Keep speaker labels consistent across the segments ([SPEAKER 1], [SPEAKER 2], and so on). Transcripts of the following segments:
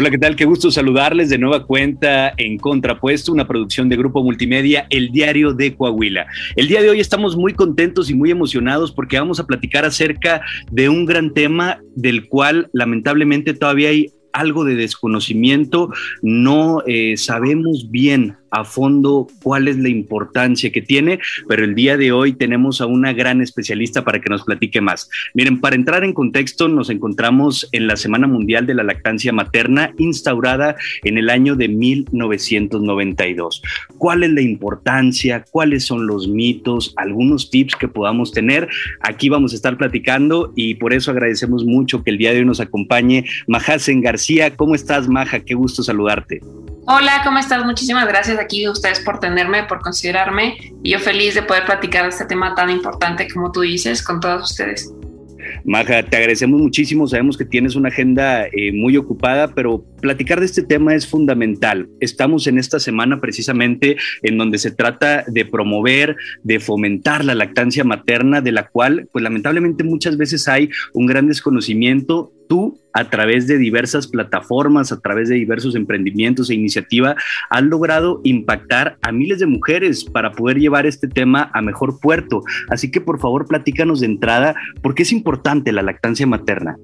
[SPEAKER 1] Hola, ¿qué tal? Qué gusto saludarles de nueva cuenta en Contrapuesto, una producción de Grupo Multimedia, El Diario de Coahuila. El día de hoy estamos muy contentos y muy emocionados porque vamos a platicar acerca de un gran tema del cual lamentablemente todavía hay algo de desconocimiento, no eh, sabemos bien a fondo cuál es la importancia que tiene, pero el día de hoy tenemos a una gran especialista para que nos platique más. Miren, para entrar en contexto, nos encontramos en la Semana Mundial de la Lactancia Materna instaurada en el año de 1992. ¿Cuál es la importancia? ¿Cuáles son los mitos? ¿Algunos tips que podamos tener? Aquí vamos a estar platicando y por eso agradecemos mucho que el día de hoy nos acompañe Majasen García. ¿Cómo estás, Maja? Qué gusto saludarte.
[SPEAKER 2] Hola, ¿cómo estás? Muchísimas gracias aquí ustedes por tenerme, por considerarme y yo feliz de poder platicar este tema tan importante como tú dices con todos ustedes.
[SPEAKER 1] Maja, te agradecemos muchísimo. Sabemos que tienes una agenda eh, muy ocupada, pero platicar de este tema es fundamental. Estamos en esta semana precisamente en donde se trata de promover, de fomentar la lactancia materna, de la cual, pues lamentablemente muchas veces hay un gran desconocimiento tú a través de diversas plataformas, a través de diversos emprendimientos e iniciativas, has logrado impactar a miles de mujeres para poder llevar este tema a mejor puerto. Así que por favor platícanos de entrada, ¿por qué es importante la lactancia materna?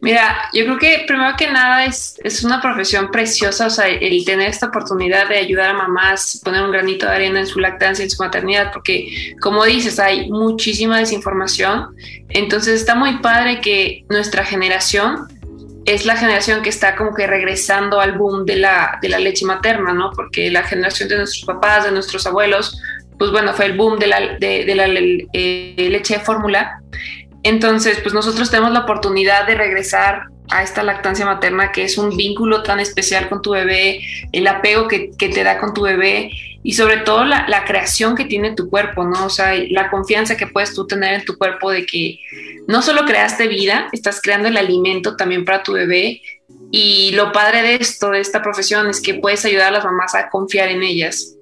[SPEAKER 2] Mira, yo creo que primero que nada es, es, una profesión preciosa, o sea, el tener esta oportunidad de ayudar a mamás, poner un granito de arena en su lactancia, en su maternidad, porque como dices, hay muchísima desinformación, entonces está muy padre que nuestra generación es la generación que está como que regresando al boom de la, de la leche materna, ¿no? Porque la generación de nuestros papás, de nuestros abuelos, pues bueno, fue el boom de la, de la eh, leche de fórmula entonces, pues nosotros tenemos la oportunidad de regresar a esta lactancia materna, que es un vínculo tan especial con tu bebé, el apego que, te da con tu bebé y sobre todo la, la, creación que tiene tu cuerpo, ¿no? O sea, la confianza que puedes tú tener en tu cuerpo de que no solo creaste vida, estás creando el alimento también para tu bebé. Y lo padre de esto, de esta profesión, es que puedes ayudar a las mamás a confiar en ellas.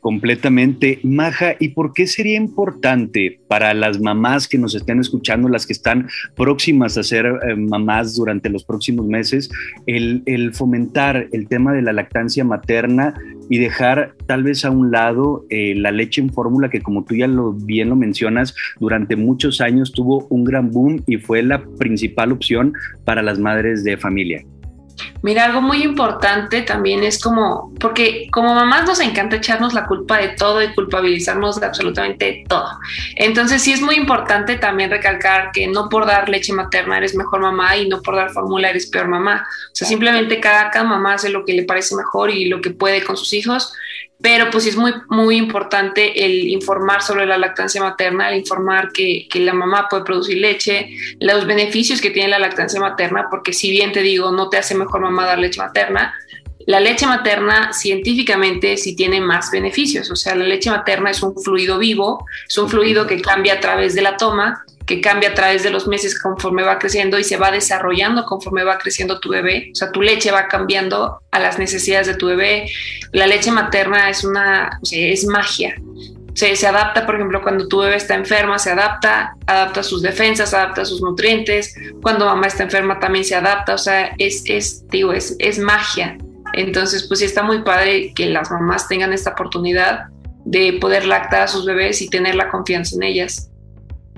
[SPEAKER 1] Completamente. Maja, ¿y por qué sería importante para las mamás que nos estén escuchando, las que están próximas a ser eh, mamás durante los próximos meses, el, fomentar el tema de la lactancia materna y dejar tal vez a un lado eh, la leche en fórmula que como tú ya lo bien lo mencionas, durante muchos años tuvo un gran boom y fue la principal opción para las madres de familia?
[SPEAKER 2] Mira, algo muy importante también es como, porque como mamás nos encanta echarnos la culpa de todo y culpabilizarnos de absolutamente todo. Entonces sí es muy importante también recalcar que no por dar leche materna eres mejor mamá y no por dar fórmula eres peor mamá. O sea, simplemente cada, cada mamá hace lo que le parece mejor y lo que puede con sus hijos pero pues es muy, muy importante el informar sobre la lactancia materna, el informar que, que, la mamá puede producir leche, los beneficios que tiene la lactancia materna, porque si bien te digo, no te hace mejor mamá dar leche materna, la leche materna científicamente sí tiene más beneficios, o sea, la leche materna es un fluido vivo, es un fluido que cambia a través de la toma que cambia a través de los meses conforme va creciendo y se va desarrollando conforme va creciendo tu bebé. O sea, tu leche va cambiando a las necesidades de tu bebé. La leche materna es una, o sea, es magia. Se, se, adapta, por ejemplo, cuando tu bebé está enferma, se adapta, adapta sus defensas, adapta sus nutrientes. Cuando mamá está enferma también se adapta. O sea, es, es digo, es, es magia. Entonces, pues sí está muy padre que las mamás tengan esta oportunidad de poder lactar a sus bebés y tener la confianza en ellas.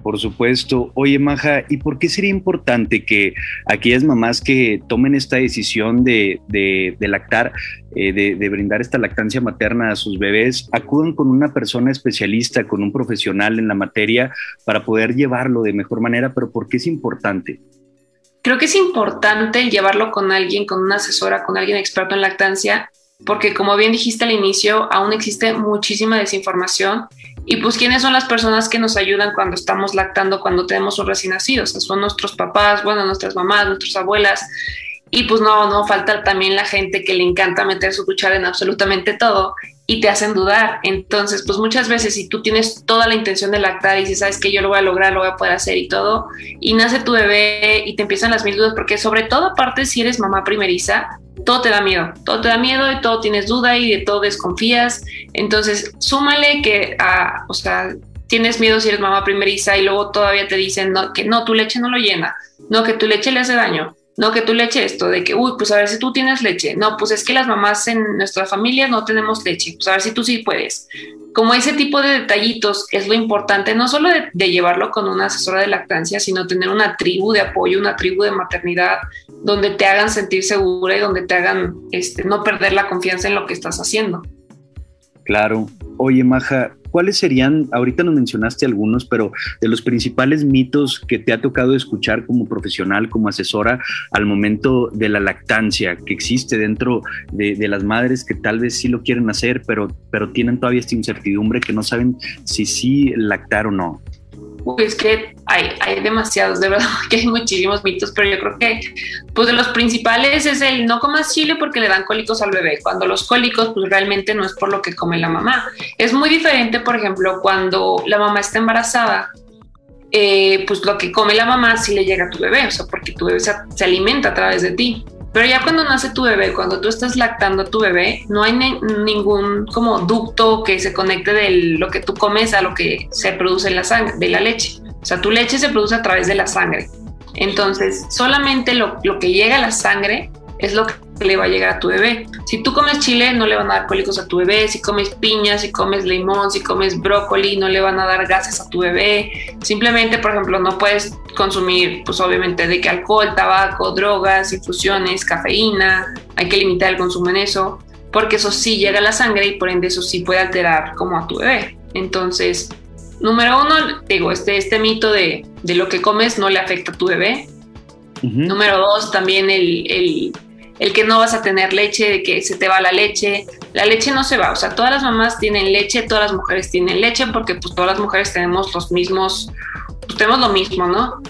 [SPEAKER 1] Por supuesto. Oye, Maja, ¿y por qué sería importante que aquellas mamás que tomen esta decisión de, lactar, eh, de, brindar esta lactancia materna a sus bebés, acudan con una persona especialista, con un profesional en la materia para poder llevarlo de mejor manera? Pero ¿por qué es importante?
[SPEAKER 2] Creo que es importante llevarlo con alguien, con una asesora, con alguien experto en lactancia, porque como bien dijiste al inicio, aún existe muchísima desinformación y pues, ¿quiénes son las personas que nos ayudan cuando estamos lactando, cuando tenemos un recién nacido? O sea, son nuestros papás, bueno, nuestras mamás, nuestras abuelas. Y pues no, no falta también la gente que le encanta meter su cuchara en absolutamente todo y te hacen dudar. Entonces, pues muchas veces si tú tienes toda la intención de lactar y dices, sabes que yo lo voy a lograr, lo voy a poder hacer y todo, y nace tu bebé y te empiezan las mil dudas, porque sobre todo aparte si eres mamá primeriza, todo te da miedo, todo te da miedo y todo tienes duda y de todo desconfías. Entonces, súmale que, ah, o sea, tienes miedo si eres mamá primeriza y luego todavía te dicen que no, tu leche no lo llena, no, que tu leche le hace daño, no, que tu leche esto, de que, uy, pues a ver si tú tienes leche. No, pues es que las mamás en nuestra familia no tenemos leche. Pues a ver si tú sí puedes. Como ese tipo de detallitos es lo importante, no solo de, llevarlo con una asesora de lactancia, sino tener una tribu de apoyo, una tribu de maternidad, donde te hagan sentir segura y donde te hagan este, no perder la confianza en lo que estás haciendo.
[SPEAKER 1] Claro. Oye, Maja, ¿cuáles serían, ahorita nos mencionaste algunos, pero de los principales mitos que te ha tocado escuchar como profesional, como asesora, al momento de la lactancia que existe dentro de, las madres que tal vez sí lo quieren hacer, pero, pero tienen todavía esta incertidumbre que no saben si sí lactar o no?
[SPEAKER 2] Pues que hay, hay demasiados, de verdad que hay muchísimos mitos, pero yo creo que pues de los principales es el no comas chile porque le dan cólicos al bebé, cuando los cólicos pues realmente no es por lo que come la mamá. Es muy diferente, por ejemplo, cuando la mamá está embarazada, eh, pues lo que come la mamá sí le llega a tu bebé, o sea, porque tu bebé se alimenta a través de ti. Pero ya cuando nace tu bebé, cuando tú estás lactando a tu bebé, no hay ningún como ducto que se conecte de lo que tú comes a lo que se produce en la sangre, de la leche. O sea, tu leche se produce a través de la sangre. Entonces, solamente lo, lo que llega a la sangre es lo que le va a llegar a tu bebé. Si tú comes chile, no le van a dar cólicos a tu bebé. Si comes piña, si comes limón, si comes brócoli, no le van a dar gases a tu bebé. Simplemente, por ejemplo, no puedes consumir, pues obviamente, de que alcohol, tabaco, drogas, infusiones, cafeína. Hay que limitar el consumo en eso, porque eso sí llega a la sangre y por ende eso sí puede alterar como a tu bebé. Entonces, número uno, digo, este, este mito de, de lo que comes no le afecta a tu bebé. Número dos, también el, el el que no vas a tener leche, de que se te va la leche. La leche no se va, o sea, todas las mamás tienen leche, todas las mujeres tienen leche, porque pues todas las mujeres tenemos los mismos, pues tenemos lo mismo, ¿no?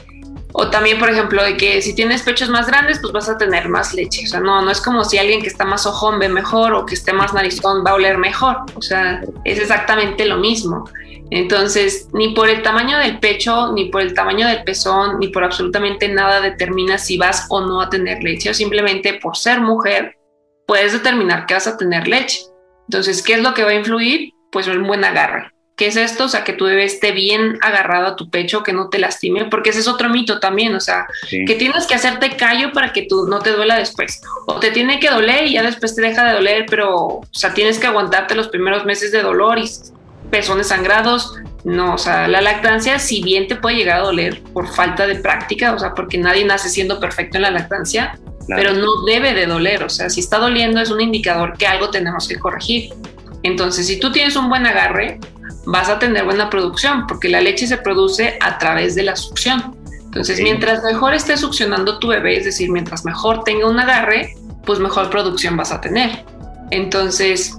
[SPEAKER 2] O también, por ejemplo, de que si tienes pechos más grandes, pues vas a tener más leche. O sea, no, no es como si alguien que está más ojón ve mejor o que esté más narizón va a oler mejor. O sea, es exactamente lo mismo. Entonces, ni por el tamaño del pecho, ni por el tamaño del pezón, ni por absolutamente nada determina si vas o no a tener leche, o simplemente por ser mujer puedes determinar que vas a tener leche. Entonces, ¿qué es lo que va a influir? Pues un buen agarre. ¿Qué es esto? O sea, que tu bebé esté bien agarrado a tu pecho, que no te lastime, porque ese es otro mito también, o sea, que tienes que hacerte callo para que tú no te duela después. O te tiene que doler y ya después te deja de doler, pero, o sea, tienes que aguantarte los primeros meses de dolor y pezones sangrados. No, o sea, la lactancia, si bien te puede llegar a doler por falta de práctica, o sea, porque nadie nace siendo perfecto en la lactancia, pero no debe de doler. O sea, si está doliendo es un indicador que algo tenemos que corregir. Entonces, si tú tienes un buen agarre, vas a tener buena producción, porque la leche se produce a través de la succión. Entonces, mientras mejor esté succionando tu bebé, es decir, mientras mejor tenga un agarre, pues mejor producción vas a tener. Entonces,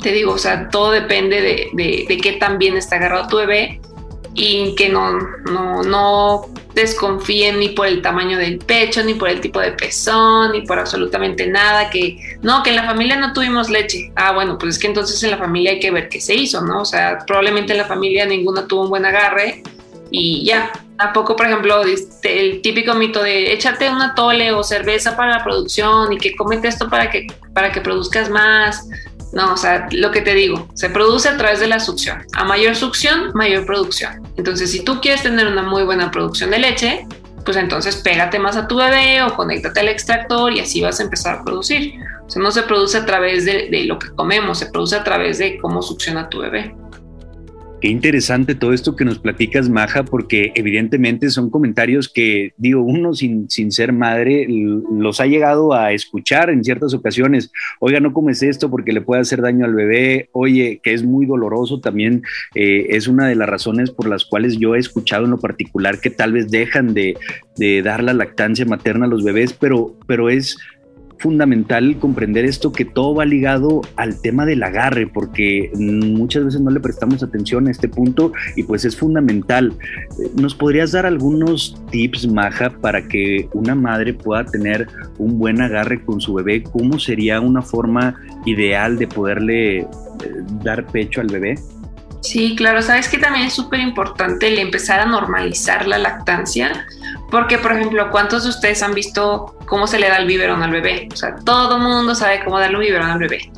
[SPEAKER 2] te digo, o sea, todo depende de, de, qué tan bien está agarrado tu bebé y que no, no, no desconfíen ni por el tamaño del pecho, ni por el tipo de pezón, ni por absolutamente nada, que no, que en la familia no tuvimos leche. Ah, bueno, pues es que entonces en la familia hay que ver qué se hizo, ¿no? O sea, probablemente en la familia ninguna tuvo un buen agarre y ya. Tampoco, por ejemplo, este, el típico mito de échate una tole o cerveza para la producción y que comete esto para que, para que produzcas más. No, o sea, lo que te digo, se produce a través de la succión. A mayor succión, mayor producción. Entonces, si tú quieres tener una muy buena producción de leche, pues entonces pégate más a tu bebé o conéctate al extractor y así vas a empezar a producir. O sea, no se produce a través de, de lo que comemos, se produce a través de cómo succiona tu bebé.
[SPEAKER 1] Qué interesante todo esto que nos platicas, Maja, porque evidentemente son comentarios que, digo, uno sin, sin ser madre los ha llegado a escuchar en ciertas ocasiones. Oiga, no comes esto porque le puede hacer daño al bebé. Oye, que es muy doloroso también. Eh, es una de las razones por las cuales yo he escuchado en lo particular que tal vez dejan de, de dar la lactancia materna a los bebés, pero, pero es fundamental comprender esto que todo va ligado al tema del agarre, porque muchas veces no le prestamos atención a este punto y pues es fundamental. ¿Nos podrías dar algunos tips, Maja, para que una madre pueda tener un buen agarre con su bebé? ¿Cómo sería una forma ideal de poderle eh, dar pecho al bebé?
[SPEAKER 2] Sí, claro, sabes que también es súper importante el empezar a normalizar la lactancia, porque por ejemplo, ¿cuántos de ustedes han visto cómo se le da el biberón al bebé? O sea, todo mundo sabe cómo darle un biberón al bebé.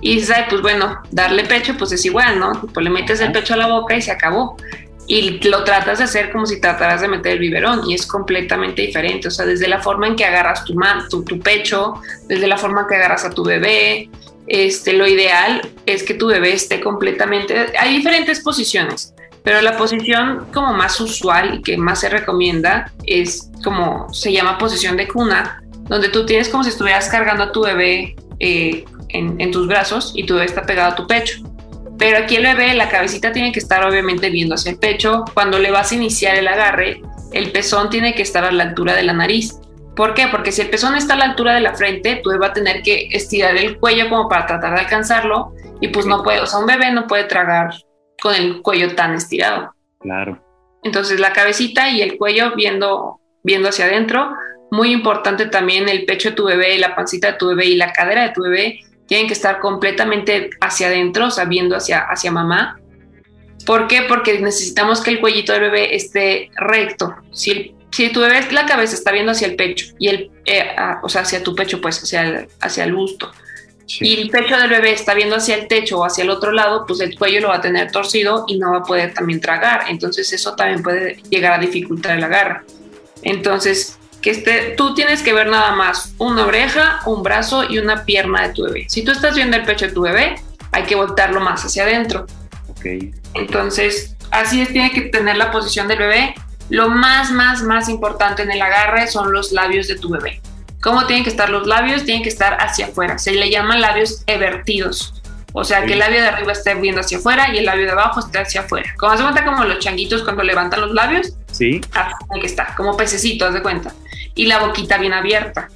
[SPEAKER 2] Y sabe, pues bueno, darle pecho pues es igual, ¿no? Pues le metes el pecho a la boca y se acabó. y lo tratas de hacer como si trataras de meter el biberón y es completamente diferente, o sea, desde la forma en que agarras tu, tu, tu pecho, desde la forma en que agarras a tu bebé, este, lo ideal es que tu bebé esté completamente, hay diferentes posiciones, pero la posición como más usual y que más se recomienda es como se llama posición de cuna, donde tú tienes como si estuvieras cargando a tu bebé eh, en, en tus brazos y tu bebé está pegado a tu pecho. Pero aquí el bebé, la cabecita tiene que estar obviamente viendo hacia el pecho. Cuando le vas a iniciar el agarre, el pezón tiene que estar a la altura de la nariz. ¿Por qué? Porque si el pezón está a la altura de la frente, tú va a tener que estirar el cuello como para tratar de alcanzarlo y pues no puede, o sea, un bebé no puede tragar con el cuello tan estirado.
[SPEAKER 1] Claro.
[SPEAKER 2] Entonces la cabecita y el cuello viendo, viendo hacia adentro. Muy importante también el pecho de tu bebé, la pancita de tu bebé y la cadera de tu bebé tienen que estar completamente hacia adentro, o sea, viendo hacia, hacia mamá. ¿Por qué? Porque necesitamos que el cuellito del bebé esté recto. Si, si tu bebé, la cabeza está viendo hacia el pecho, y el, eh, ah, o sea, hacia tu pecho, pues, hacia el, hacia el busto, y el pecho del bebé está viendo hacia el techo o hacia el otro lado, pues el cuello lo va a tener torcido y no va a poder también tragar. Entonces eso también puede llegar a dificultar el agarre. Entonces, que esté, tú tienes que ver nada más una oreja, un brazo y una pierna de tu bebé. Si tú estás viendo el pecho de tu bebé, hay que voltearlo más hacia adentro.
[SPEAKER 1] Ok.
[SPEAKER 2] Entonces, así es, tiene que tener la posición del bebé. Lo más, más, más importante en el agarre son los labios de tu bebé. ¿Cómo tienen que estar los labios? Tienen que estar hacia afuera. Se le llaman labios evertidos. O sea, que el labio de arriba esté viendo hacia afuera y el labio de abajo esté hacia afuera. Como se cuenta como los changuitos cuando levantan los labios.
[SPEAKER 1] Sí.
[SPEAKER 2] Así que está, como pececito, haz de cuenta y la boquita bien abierta.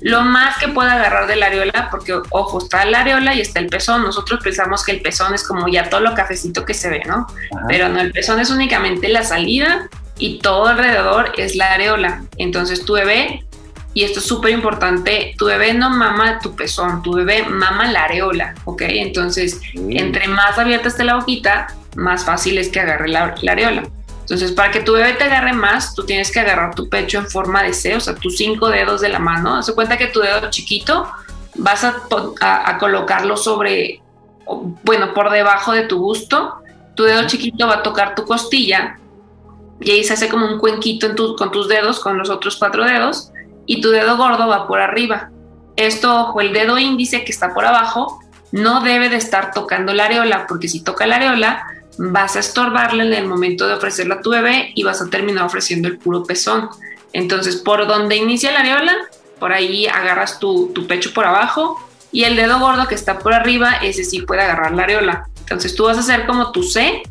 [SPEAKER 2] Lo más que pueda agarrar de la areola, porque ojo, está la areola y está el pezón. Nosotros pensamos que el pezón es como ya todo lo cafecito que se ve, ¿no? Pero no, el pezón es únicamente la salida y todo alrededor es la areola. Entonces tu bebé, y esto es súper importante, tu bebé no mama tu pezón, tu bebé mama la areola, ¿ok? Entonces, entre más abierta esté la boquita, más fácil es que agarre la areola. Entonces, para que tu bebé te agarre más, tú tienes que agarrar tu pecho en forma de C, o sea, tus cinco dedos de la mano. Haz cuenta que tu dedo chiquito vas a, colocarlo sobre, bueno, por debajo de tu busto. Tu dedo chiquito va a tocar tu costilla y ahí se hace como un cuenquito con tus dedos, con los otros cuatro dedos, y tu dedo gordo va por arriba. Esto, ojo, el dedo índice que está por abajo no debe de estar tocando la areola, porque si toca la areola, vas a estorbarle en el momento de ofrecerla a tu bebé y vas a terminar ofreciendo el puro pezón. Entonces, por donde inicia la areola, por ahí agarras tu, pecho por abajo y el dedo gordo que está por arriba, ese sí puede agarrar la areola. Entonces, tú vas a hacer como tu C,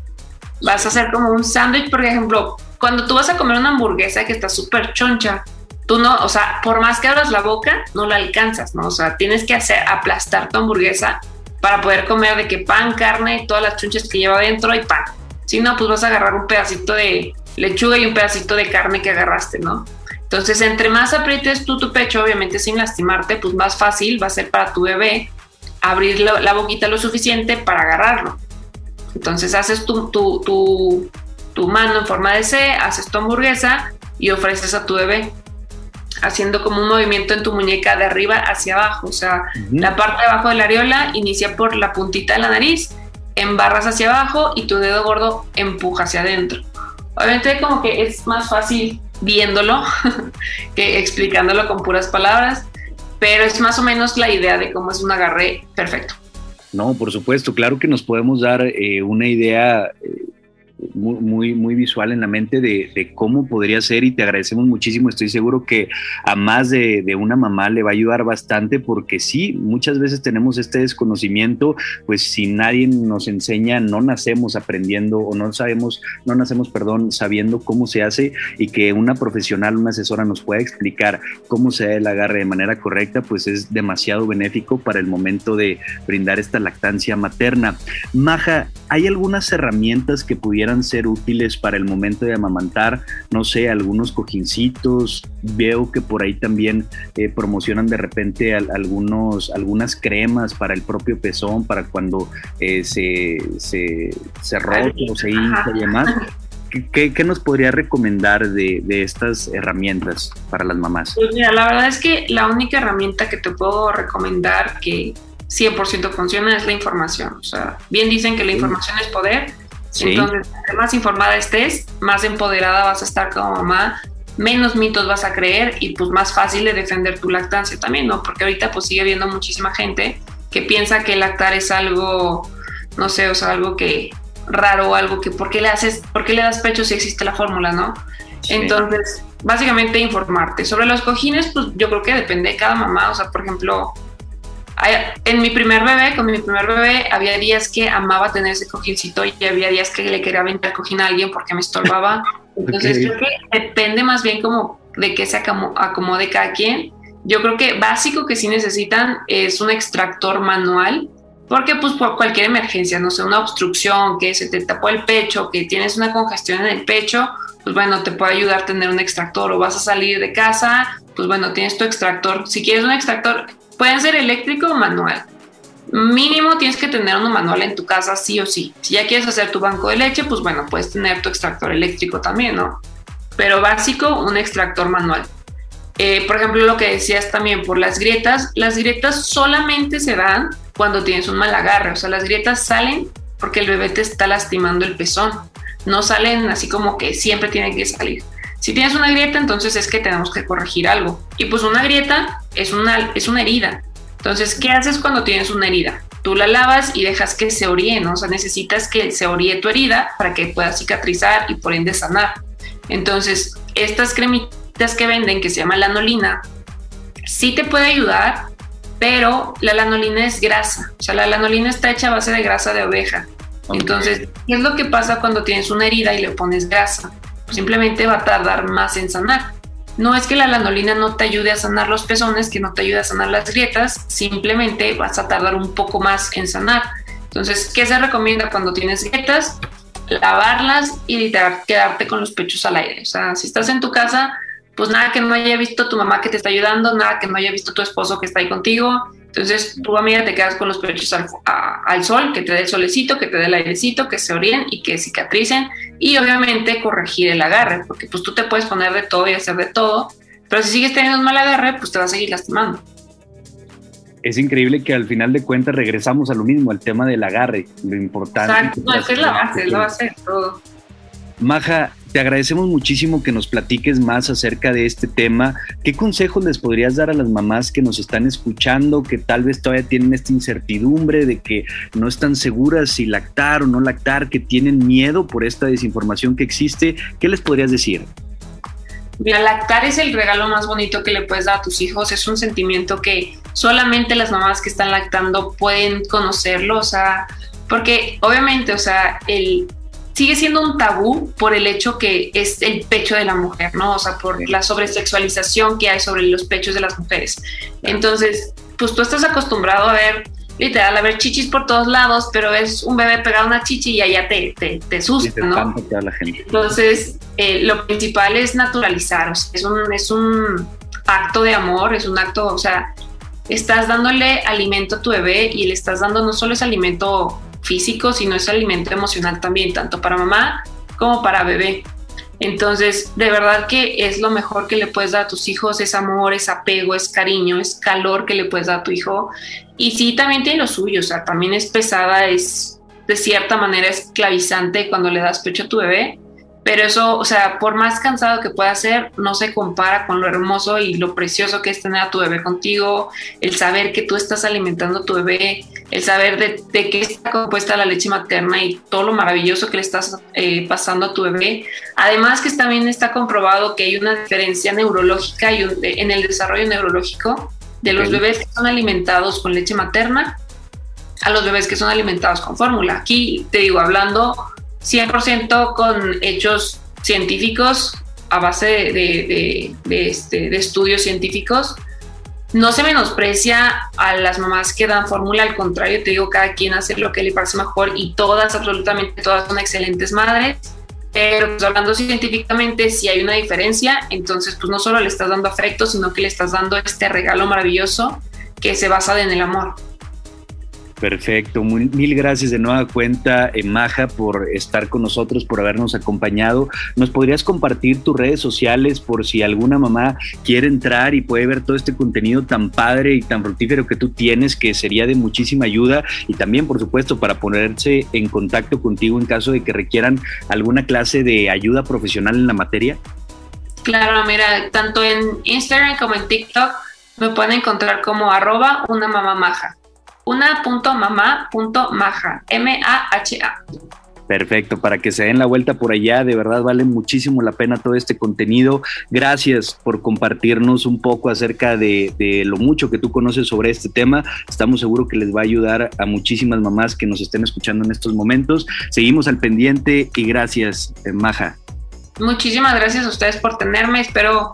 [SPEAKER 2] vas a hacer como un sándwich, por ejemplo, cuando tú vas a comer una hamburguesa que está súper choncha, tú no, o sea, por más que abras la boca, no la alcanzas, ¿no? O sea, tienes que hacer aplastar tu hamburguesa para poder comer de que pan, carne, todas las chunches que lleva dentro y pan. Si no, pues vas a agarrar un pedacito de lechuga y un pedacito de carne que agarraste, ¿no? Entonces, entre más aprietes tú tu pecho, obviamente sin lastimarte, pues más fácil va a ser para tu bebé abrir la, boquita lo suficiente para agarrarlo. Entonces, haces tu, tu, tu, tu mano en forma de C, haces tu hamburguesa y ofreces a tu bebé haciendo como un movimiento en tu muñeca de arriba hacia abajo. O sea, la parte de abajo de la areola inicia por la puntita de la nariz, embarras hacia abajo y tu dedo gordo empuja hacia adentro. Obviamente como que es más fácil viéndolo que explicándolo con puras palabras, pero es más o menos la idea de cómo es un agarre perfecto.
[SPEAKER 1] No, por supuesto, claro que nos podemos dar eh, una idea eh, muy, muy, visual en la mente de, cómo podría ser y te agradecemos muchísimo. Estoy seguro que a más de, una mamá le va a ayudar bastante porque sí, muchas veces tenemos este desconocimiento, pues si nadie nos enseña, no nacemos aprendiendo o no sabemos, no nacemos, perdón, sabiendo cómo se hace y que una profesional, una asesora nos pueda explicar cómo se da el agarre de manera correcta, pues es demasiado benéfico para el momento de brindar esta lactancia materna. Maja, ¿hay algunas herramientas que pudieran ser útiles para el momento de amamantar, no sé, algunos cojincitos, veo que por ahí también eh, promocionan de repente algunos, algunas cremas para el propio pezón, para cuando eh, se, se, se rota o se hincha y demás. ¿Qué, ¿Qué, nos podría recomendar de, de, estas herramientas para las mamás?
[SPEAKER 2] Pues mira, la verdad es que la única herramienta que te puedo recomendar que 100% funciona es la información. O sea, bien dicen que la información es poder Entonces, más informada estés, más empoderada vas a estar como mamá, menos mitos vas a creer y pues más fácil de defender tu lactancia también, ¿no? Porque ahorita pues sigue habiendo muchísima gente que piensa que lactar es algo, no sé, o sea, algo que raro, algo que, ¿por qué le haces, por qué le das pecho si existe la fórmula, ¿no? Entonces, básicamente informarte. Sobre los cojines, pues yo creo que depende de cada mamá, o sea, por ejemplo, en mi primer bebé, con mi primer bebé, había días que amaba tener ese cojincito y había días que le quería aventar cojín a alguien porque me estorbaba. Entonces creo que depende más bien como de qué se acomode cada quien. Yo creo que básico que sí necesitan es un extractor manual, porque pues por cualquier emergencia, no sé, una obstrucción, que se te tapó el pecho, que tienes una congestión en el pecho, pues bueno, te puede ayudar tener un extractor o vas a salir de casa, pues bueno, tienes tu extractor. Si quieres un extractor, Pueden ser eléctrico o manual. Mínimo tienes que tener uno manual en tu casa sí o sí. Si ya quieres hacer tu banco de leche, pues bueno, puedes tener tu extractor eléctrico también, ¿no? Pero básico, un extractor manual. Eh, por ejemplo, lo que decías también por las grietas, las grietas solamente se dan cuando tienes un mal agarre, o sea, las grietas salen porque el bebé te está lastimando el pezón, no salen así como que siempre tienen que salir. Si tienes una grieta, entonces es que tenemos que corregir algo. Y pues una grieta es una, es una herida. Entonces, ¿qué haces cuando tienes una herida? Tú la lavas y dejas que se oríe, ¿no? O sea, necesitas que se oríe tu herida para que pueda cicatrizar y por ende sanar. Entonces, estas cremitas que venden, que se llama lanolina, sí te puede ayudar, pero la lanolina es grasa. O sea, la lanolina está hecha a base de grasa de oveja. Entonces, ¿qué es lo que pasa cuando tienes una herida y le pones grasa? simplemente va a tardar más en sanar. No es que la lanolina no te ayude a sanar los pezones, que no te ayude a sanar las grietas, simplemente vas a tardar un poco más en sanar. Entonces, ¿qué se recomienda cuando tienes grietas? Lavarlas y quedarte con los pechos al aire. O sea, si estás en tu casa, pues nada que no haya visto tu mamá que te está ayudando, nada que no haya visto tu esposo que está ahí contigo, entonces, tú, amiga, te quedas con los pechos al, sol, que te dé el solecito, que te dé el airecito, que se oríen y que cicatricen. Y obviamente corregir el agarre, porque pues tú te puedes poner de todo y hacer de todo, pero si sigues teniendo un mal agarre, pues te va a seguir lastimando.
[SPEAKER 1] Es increíble que al final de cuentas regresamos a lo mismo, al tema del agarre, lo importante.
[SPEAKER 2] Exacto, no, es la base, es la base de todo.
[SPEAKER 1] Maja, te agradecemos muchísimo que nos platiques más acerca de este tema. ¿Qué consejos les podrías dar a las mamás que nos están escuchando, que tal vez todavía tienen esta incertidumbre de que no están seguras si lactar o no lactar, que tienen miedo por esta desinformación que existe? ¿Qué les podrías decir?
[SPEAKER 2] Mira, lactar es el regalo más bonito que le puedes dar a tus hijos. Es un sentimiento que solamente las mamás que están lactando pueden conocerlo. O sea, porque obviamente, o sea, el, sigue siendo un tabú por el hecho que es el pecho de la mujer, ¿no? O sea, por la sobresexualización que hay sobre los pechos de las mujeres. Entonces, pues tú estás acostumbrado a ver, literal, a ver chichis por todos lados, pero es un bebé pegado a una chichi y allá te, te, te asusta, ¿no? Entonces, eh, lo principal es naturalizar, o sea, es un, es un acto de amor, es un acto, o sea, estás dándole alimento a tu bebé y le estás dando no solo ese alimento físico, sino es alimento emocional también, tanto para mamá como para bebé. Entonces, de verdad que es lo mejor que le puedes dar a tus hijos, es amor, es apego, es cariño, es calor que le puedes dar a tu hijo. Y sí, también tiene lo suyo, o sea, también es pesada, es de cierta manera esclavizante cuando le das pecho a tu bebé, pero eso, o sea, por más cansado que pueda ser, no se compara con lo hermoso y lo precioso que es tener a tu bebé contigo, el saber que tú estás alimentando a tu bebé, el saber de, qué está compuesta la leche materna y todo lo maravilloso que le estás eh, pasando a tu bebé. Además que también está comprobado que hay una diferencia neurológica y en el desarrollo neurológico de los bebés que son alimentados con leche materna a los bebés que son alimentados con fórmula. Aquí te digo, hablando 100% con hechos científicos a base de, este, de, estudios científicos. No se menosprecia a las mamás que dan fórmula, al contrario, te digo, cada quien hace lo que le parece mejor y todas, absolutamente todas son excelentes madres. Pero pues, hablando científicamente, si hay una diferencia, entonces pues no solo le estás dando afecto, sino que le estás dando este regalo maravilloso que se basa en el amor.
[SPEAKER 1] Perfecto, mil gracias de nueva cuenta, eh, Maja, por estar con nosotros, por habernos acompañado. ¿Nos podrías compartir tus redes sociales por si alguna mamá quiere entrar y puede ver todo este contenido tan padre y tan fructífero que tú tienes, que sería de muchísima ayuda y también, por supuesto, para ponerse en contacto contigo en caso de que requieran alguna clase de ayuda profesional en la materia?
[SPEAKER 2] Claro, mira, tanto en Instagram como en TikTok me pueden encontrar como arroba una mamá maja una.mamá.maja, M-A-H-A.
[SPEAKER 1] Perfecto, para que se den la vuelta por allá, de verdad vale muchísimo la pena todo este contenido. Gracias por compartirnos un poco acerca de, de, lo mucho que tú conoces sobre este tema. Estamos seguros que les va a ayudar a muchísimas mamás que nos estén escuchando en estos momentos. Seguimos al pendiente y gracias, eh, Maja.
[SPEAKER 2] Muchísimas gracias a ustedes por tenerme. Espero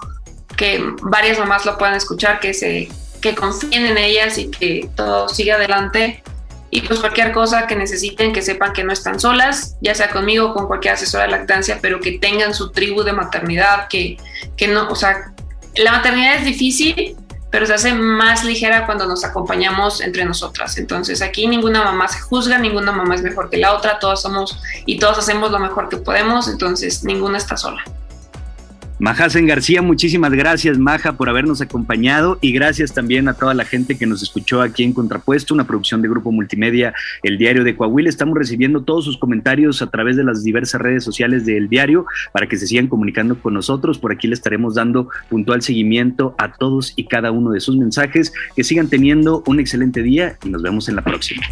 [SPEAKER 2] que varias mamás lo puedan escuchar, que se que confíen en ellas y que todo siga adelante. Y pues cualquier cosa que necesiten, que sepan que no están solas, ya sea conmigo o con cualquier asesora de lactancia, pero que tengan su tribu de maternidad, que, que no, o sea, la maternidad es difícil, pero se hace más ligera cuando nos acompañamos entre nosotras. Entonces aquí ninguna mamá se juzga, ninguna mamá es mejor que la otra, todos somos y todos hacemos lo mejor que podemos, entonces ninguna está sola.
[SPEAKER 1] Majasen García, muchísimas gracias Maja por habernos acompañado y gracias también a toda la gente que nos escuchó aquí en Contrapuesto, una producción de Grupo Multimedia, El Diario de Coahuila. Estamos recibiendo todos sus comentarios a través de las diversas redes sociales del diario para que se sigan comunicando con nosotros. Por aquí le estaremos dando puntual seguimiento a todos y cada uno de sus mensajes. Que sigan teniendo un excelente día y nos vemos en la próxima.